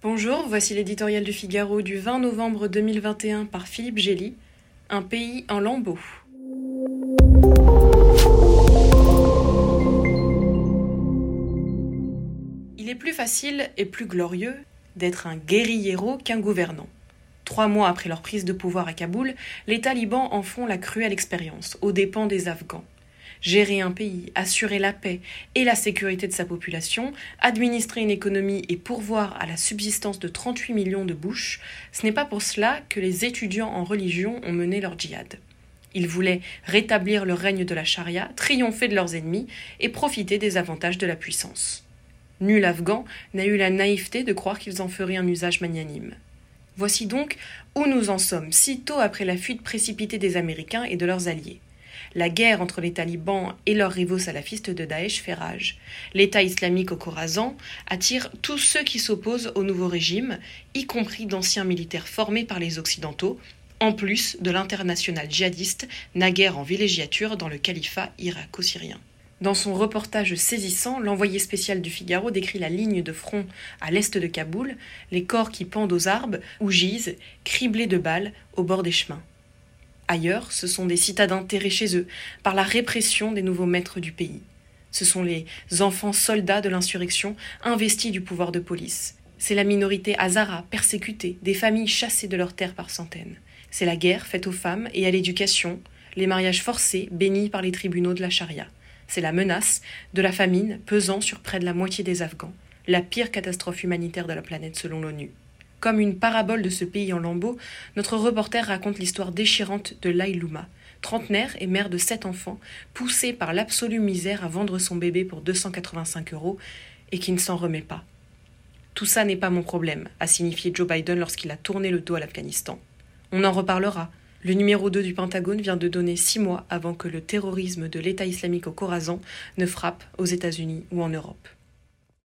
Bonjour, voici l'éditorial du Figaro du 20 novembre 2021 par Philippe Gély, Un pays en lambeaux. Il est plus facile et plus glorieux d'être un guérillero qu'un gouvernant. Trois mois après leur prise de pouvoir à Kaboul, les talibans en font la cruelle expérience, aux dépens des Afghans. Gérer un pays, assurer la paix et la sécurité de sa population, administrer une économie et pourvoir à la subsistance de 38 millions de bouches, ce n'est pas pour cela que les étudiants en religion ont mené leur djihad. Ils voulaient rétablir le règne de la charia, triompher de leurs ennemis et profiter des avantages de la puissance. Nul Afghan n'a eu la naïveté de croire qu'ils en feraient un usage magnanime. Voici donc où nous en sommes, si tôt après la fuite précipitée des Américains et de leurs alliés. La guerre entre les talibans et leurs rivaux salafistes de Daesh fait rage. L'État islamique au Khorasan attire tous ceux qui s'opposent au nouveau régime, y compris d'anciens militaires formés par les Occidentaux, en plus de l'international djihadiste naguère en villégiature dans le califat irako-syrien. Dans son reportage saisissant, l'envoyé spécial du Figaro décrit la ligne de front à l'est de Kaboul, les corps qui pendent aux arbres ou gisent, criblés de balles, au bord des chemins. Ailleurs, ce sont des citadins terrés chez eux par la répression des nouveaux maîtres du pays. Ce sont les enfants soldats de l'insurrection investis du pouvoir de police. C'est la minorité Hazara persécutée, des familles chassées de leurs terres par centaines. C'est la guerre faite aux femmes et à l'éducation, les mariages forcés bénis par les tribunaux de la charia. C'est la menace de la famine pesant sur près de la moitié des Afghans, la pire catastrophe humanitaire de la planète selon l'ONU. Comme une parabole de ce pays en lambeaux, notre reporter raconte l'histoire déchirante de Lailouma, trentenaire et mère de sept enfants, poussée par l'absolue misère à vendre son bébé pour 285 euros et qui ne s'en remet pas. Tout ça n'est pas mon problème, a signifié Joe Biden lorsqu'il a tourné le dos à l'Afghanistan. On en reparlera. Le numéro 2 du Pentagone vient de donner six mois avant que le terrorisme de l'État islamique au Khorasan ne frappe aux États-Unis ou en Europe.